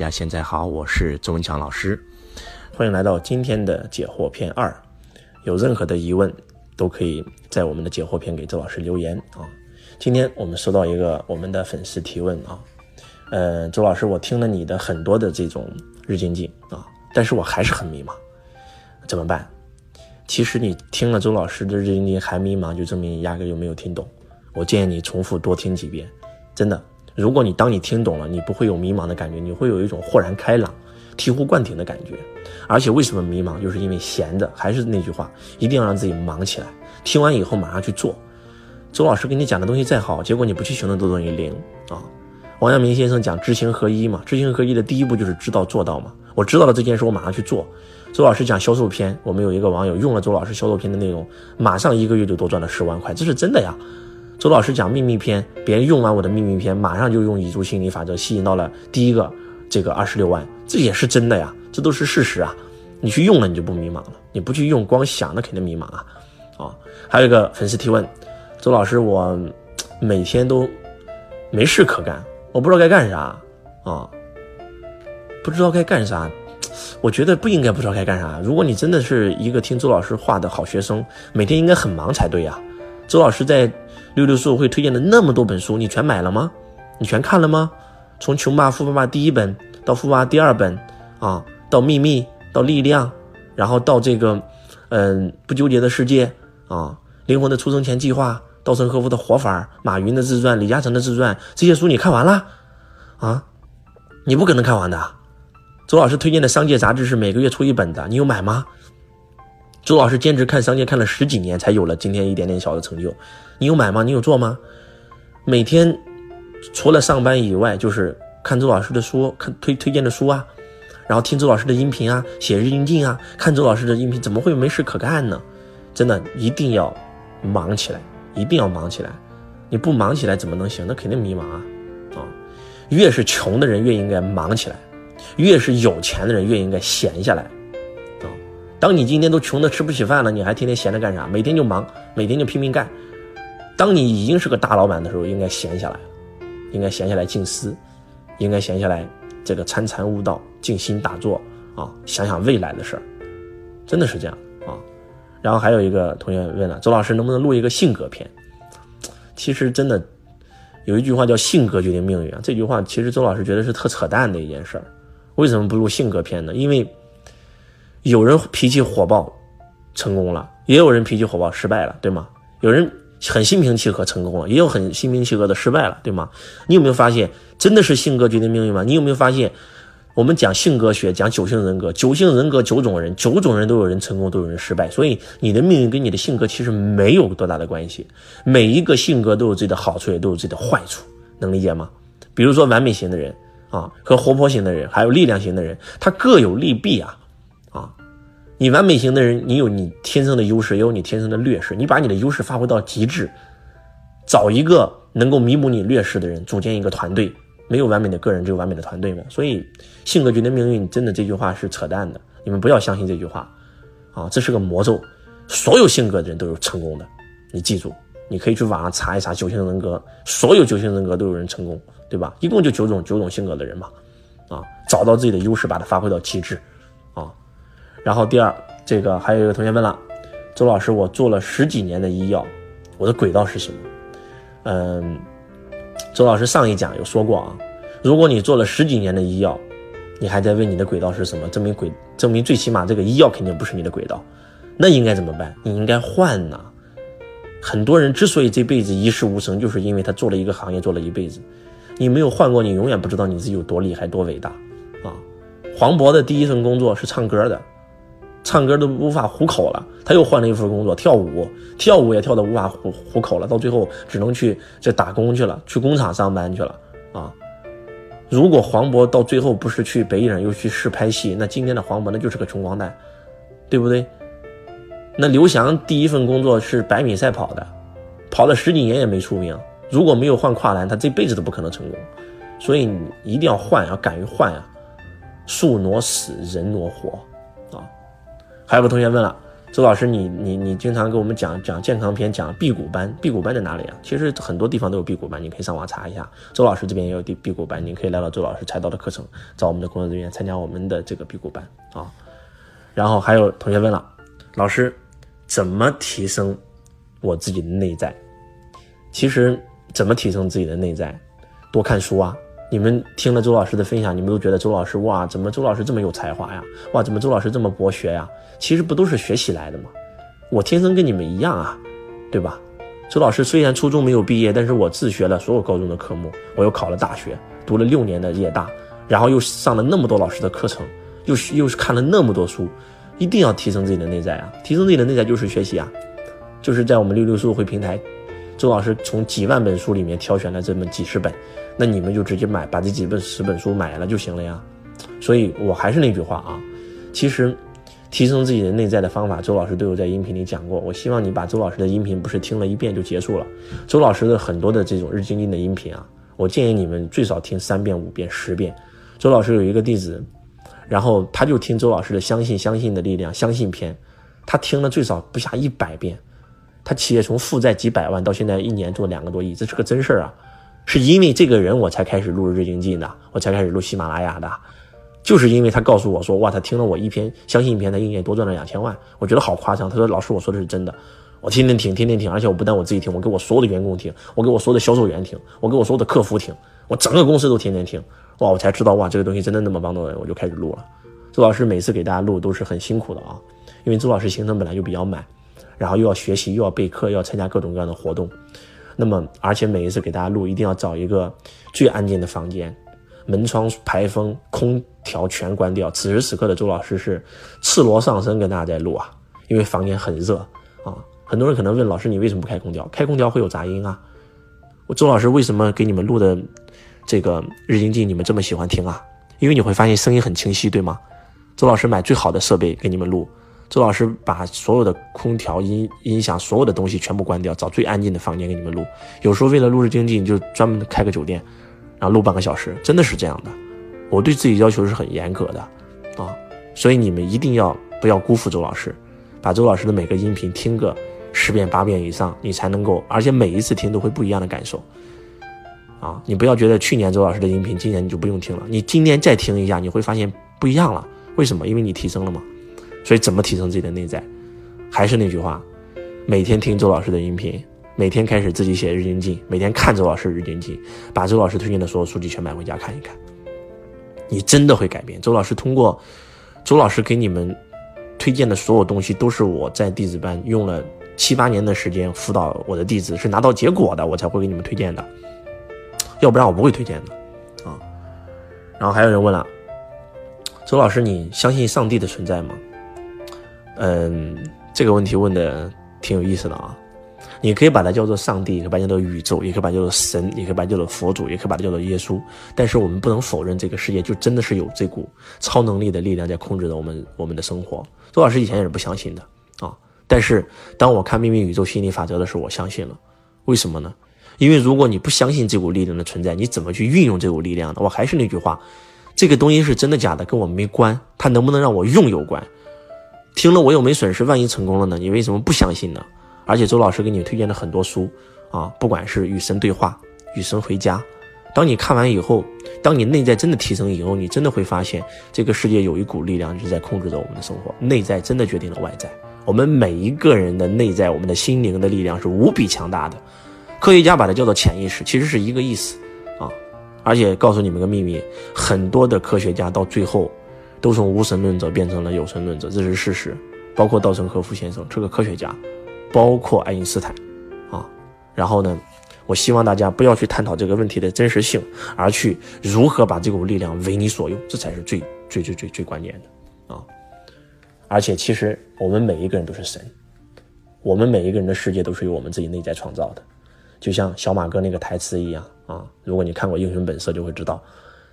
大家现在好，我是周文强老师，欢迎来到今天的解惑篇二。有任何的疑问，都可以在我们的解惑篇给周老师留言啊。今天我们收到一个我们的粉丝提问啊，呃，周老师，我听了你的很多的这种日精进啊，但是我还是很迷茫，怎么办？其实你听了周老师的日精进还迷茫，就证明你压根就没有听懂。我建议你重复多听几遍，真的。如果你当你听懂了，你不会有迷茫的感觉，你会有一种豁然开朗、醍醐灌顶的感觉。而且为什么迷茫，就是因为闲的。还是那句话，一定要让自己忙起来。听完以后马上去做。周老师给你讲的东西再好，结果你不去行动，都等于零啊。王阳明先生讲知行合一嘛，知行合一的第一步就是知道做到嘛。我知道了这件事，我马上去做。周老师讲销售篇，我们有一个网友用了周老师销售篇的内容，马上一个月就多赚了十万块，这是真的呀。周老师讲秘密篇，别人用完我的秘密篇，马上就用蚁族心理法则吸引到了第一个这个二十六万，这也是真的呀，这都是事实啊。你去用了，你就不迷茫了；你不去用，光想那肯定迷茫啊。啊，还有一个粉丝提问，周老师，我每天都没事可干，我不知道该干啥啊，不知道该干啥。我觉得不应该不知道该干啥。如果你真的是一个听周老师话的好学生，每天应该很忙才对呀。周老师在。六六书会推荐的那么多本书，你全买了吗？你全看了吗？从《穷爸富爸爸》第一本到《富爸爸》第二本，啊，到《秘密》，到《力量》，然后到这个，嗯，不纠结的世界，啊，灵魂的出生前计划，稻盛和夫的活法，马云的自传，李嘉诚的自传，这些书你看完了？啊，你不可能看完的。周老师推荐的商界杂志是每个月出一本的，你有买吗？周老师坚持看商界看了十几年，才有了今天一点点小的成就。你有买吗？你有做吗？每天除了上班以外，就是看周老师的书，看推推荐的书啊，然后听周老师的音频啊，写日精啊，看周老师的音频，怎么会没事可干呢？真的一定要忙起来，一定要忙起来。你不忙起来怎么能行？那肯定迷茫啊！啊，越是穷的人越应该忙起来，越是有钱的人越应该闲下来。当你今天都穷的吃不起饭了，你还天天闲着干啥？每天就忙，每天就拼命干。当你已经是个大老板的时候，应该闲下来，应该闲下来静思，应该闲下来这个参禅悟道、静心打坐啊，想想未来的事儿，真的是这样啊。然后还有一个同学问了，周老师能不能录一个性格片？其实真的有一句话叫“性格决定命运”啊，这句话其实周老师觉得是特扯淡的一件事儿。为什么不录性格片呢？因为。有人脾气火爆，成功了；也有人脾气火爆失败了，对吗？有人很心平气和成功了，也有很心平气和的失败了，对吗？你有没有发现，真的是性格决定命运吗？你有没有发现，我们讲性格学，讲九型人格，九型人格九种人，九种人都有人成功，都有人失败。所以你的命运跟你的性格其实没有多大的关系。每一个性格都有自己的好处，也都有自己的坏处，能理解吗？比如说完美型的人啊，和活泼型的人，还有力量型的人，他各有利弊啊。你完美型的人，你有你天生的优势，也有你天生的劣势。你把你的优势发挥到极致，找一个能够弥补你劣势的人，组建一个团队。没有完美的个人，只有完美的团队嘛。所以，性格决定命运，真的这句话是扯淡的。你们不要相信这句话，啊，这是个魔咒。所有性格的人都有成功的，你记住，你可以去网上查一查九型人格，所有九型人格都有人成功，对吧？一共就九种九种性格的人嘛，啊，找到自己的优势，把它发挥到极致。啊然后第二，这个还有一个同学问了，周老师，我做了十几年的医药，我的轨道是什么？嗯，周老师上一讲有说过啊，如果你做了十几年的医药，你还在问你的轨道是什么，证明轨证明最起码这个医药肯定不是你的轨道，那应该怎么办？你应该换呐。很多人之所以这辈子一事无成，就是因为他做了一个行业做了一辈子，你没有换过，你永远不知道你自己有多厉害多伟大啊。黄渤的第一份工作是唱歌的。唱歌都无法糊口了，他又换了一份工作，跳舞，跳舞也跳得无法糊糊口了，到最后只能去这打工去了，去工厂上班去了啊！如果黄渤到最后不是去北影，又去试拍戏，那今天的黄渤那就是个穷光蛋，对不对？那刘翔第一份工作是百米赛跑的，跑了十几年也没出名，如果没有换跨栏，他这辈子都不可能成功。所以你一定要换，要敢于换啊！树挪死，人挪活。啊还有个同学问了，周老师，你你你经常给我们讲讲健康篇，讲辟谷班，辟谷班在哪里啊？其实很多地方都有辟谷班，你可以上网查一下。周老师这边也有辟辟谷班，你可以来到周老师财道的课程，找我们的工作人员参加我们的这个辟谷班啊。然后还有同学问了，老师，怎么提升我自己的内在？其实怎么提升自己的内在？多看书啊。你们听了周老师的分享，你们都觉得周老师哇，怎么周老师这么有才华呀？哇，怎么周老师这么博学呀？其实不都是学习来的吗？我天生跟你们一样啊，对吧？周老师虽然初中没有毕业，但是我自学了所有高中的科目，我又考了大学，读了六年的夜大，然后又上了那么多老师的课程，又又是看了那么多书，一定要提升自己的内在啊！提升自己的内在就是学习啊，就是在我们六六书会平台。周老师从几万本书里面挑选了这么几十本，那你们就直接买，把这几本十本书买了就行了呀。所以我还是那句话啊，其实提升自己的内在的方法，周老师都有在音频里讲过。我希望你把周老师的音频不是听了一遍就结束了。周老师的很多的这种日精进的音频啊，我建议你们最少听三遍、五遍、十遍。周老师有一个弟子，然后他就听周老师的《相信相信的力量》相信篇，他听了最少不下一百遍。他企业从负债几百万到现在一年做两个多亿，这是个真事儿啊！是因为这个人我才开始录日经济的，我才开始录喜马拉雅的，就是因为他告诉我说，哇，他听了我一篇相信一篇，他一年多赚了两千万，我觉得好夸张。他说，老师，我说的是真的，我天天听，天天听，而且我不但我自己听，我给我所有的员工听，我给我所有的销售员听，我给我所有的客服听，我整个公司都天天听，哇，我才知道哇，这个东西真的那么帮到人，我就开始录了。周老师每次给大家录都是很辛苦的啊，因为周老师行程本来就比较满。然后又要学习，又要备课，又要参加各种各样的活动，那么而且每一次给大家录，一定要找一个最安静的房间，门窗、排风、空调全关掉。此时此刻的周老师是赤裸上身跟大家在录啊，因为房间很热啊。很多人可能问老师，你为什么不开空调？开空调会有杂音啊。我周老师为什么给你们录的这个日经记你们这么喜欢听啊？因为你会发现声音很清晰，对吗？周老师买最好的设备给你们录。周老师把所有的空调、音音响、所有的东西全部关掉，找最安静的房间给你们录。有时候为了录制经济，你就专门开个酒店，然后录半个小时，真的是这样的。我对自己要求是很严格的啊，所以你们一定要不要辜负周老师，把周老师的每个音频听个十遍八遍以上，你才能够，而且每一次听都会不一样的感受啊。你不要觉得去年周老师的音频，今年你就不用听了，你今年再听一下，你会发现不一样了。为什么？因为你提升了嘛。所以怎么提升自己的内在？还是那句话，每天听周老师的音频，每天开始自己写日精进，每天看周老师日精进，把周老师推荐的所有书籍全买回家看一看，你真的会改变。周老师通过周老师给你们推荐的所有东西，都是我在弟子班用了七八年的时间辅导我的弟子，是拿到结果的，我才会给你们推荐的，要不然我不会推荐的啊。然后还有人问了，周老师，你相信上帝的存在吗？嗯，这个问题问的挺有意思的啊。你可以把它叫做上帝，也可以把它叫做宇宙，也可以把它叫做神，也可以把它叫做佛祖，也可以把它叫做耶稣。但是我们不能否认，这个世界就真的是有这股超能力的力量在控制着我们我们的生活。周老师以前也是不相信的啊，但是当我看《秘密宇宙心理法则》的时候，我相信了。为什么呢？因为如果你不相信这股力量的存在，你怎么去运用这股力量呢？我还是那句话，这个东西是真的假的，跟我没关，它能不能让我用有关。听了我又没损失，万一成功了呢？你为什么不相信呢？而且周老师给你推荐了很多书啊，不管是与神对话、与神回家，当你看完以后，当你内在真的提升以后，你真的会发现这个世界有一股力量是在控制着我们的生活。内在真的决定了外在，我们每一个人的内在，我们的心灵的力量是无比强大的。科学家把它叫做潜意识，其实是一个意思啊。而且告诉你们个秘密，很多的科学家到最后。都从无神论者变成了有神论者，这是事实。包括稻盛和夫先生这个科学家，包括爱因斯坦，啊，然后呢，我希望大家不要去探讨这个问题的真实性，而去如何把这股力量为你所用，这才是最最最最最关键的啊！而且，其实我们每一个人都是神，我们每一个人的世界都是由我们自己内在创造的，就像小马哥那个台词一样啊！如果你看过《英雄本色》，就会知道，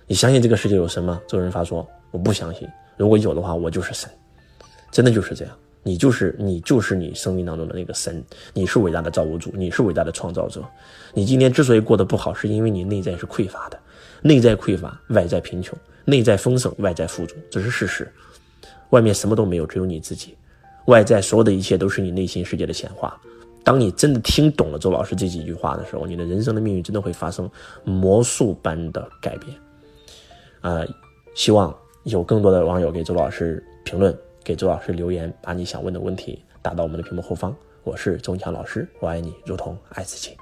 你相信这个世界有神吗？周润发说。我不相信，如果有的话，我就是神，真的就是这样。你就是你，就是你生命当中的那个神，你是伟大的造物主，你是伟大的创造者。你今天之所以过得不好，是因为你内在是匮乏的，内在匮乏，外在贫穷；内在丰盛，外在富足，这是事实。外面什么都没有，只有你自己。外在所有的一切都是你内心世界的显化。当你真的听懂了周老师这几句话的时候，你的人生的命运真的会发生魔术般的改变。呃，希望有更多的网友给周老师评论，给周老师留言，把你想问的问题打到我们的屏幕后方。我是周强老师，我爱你如同爱自己。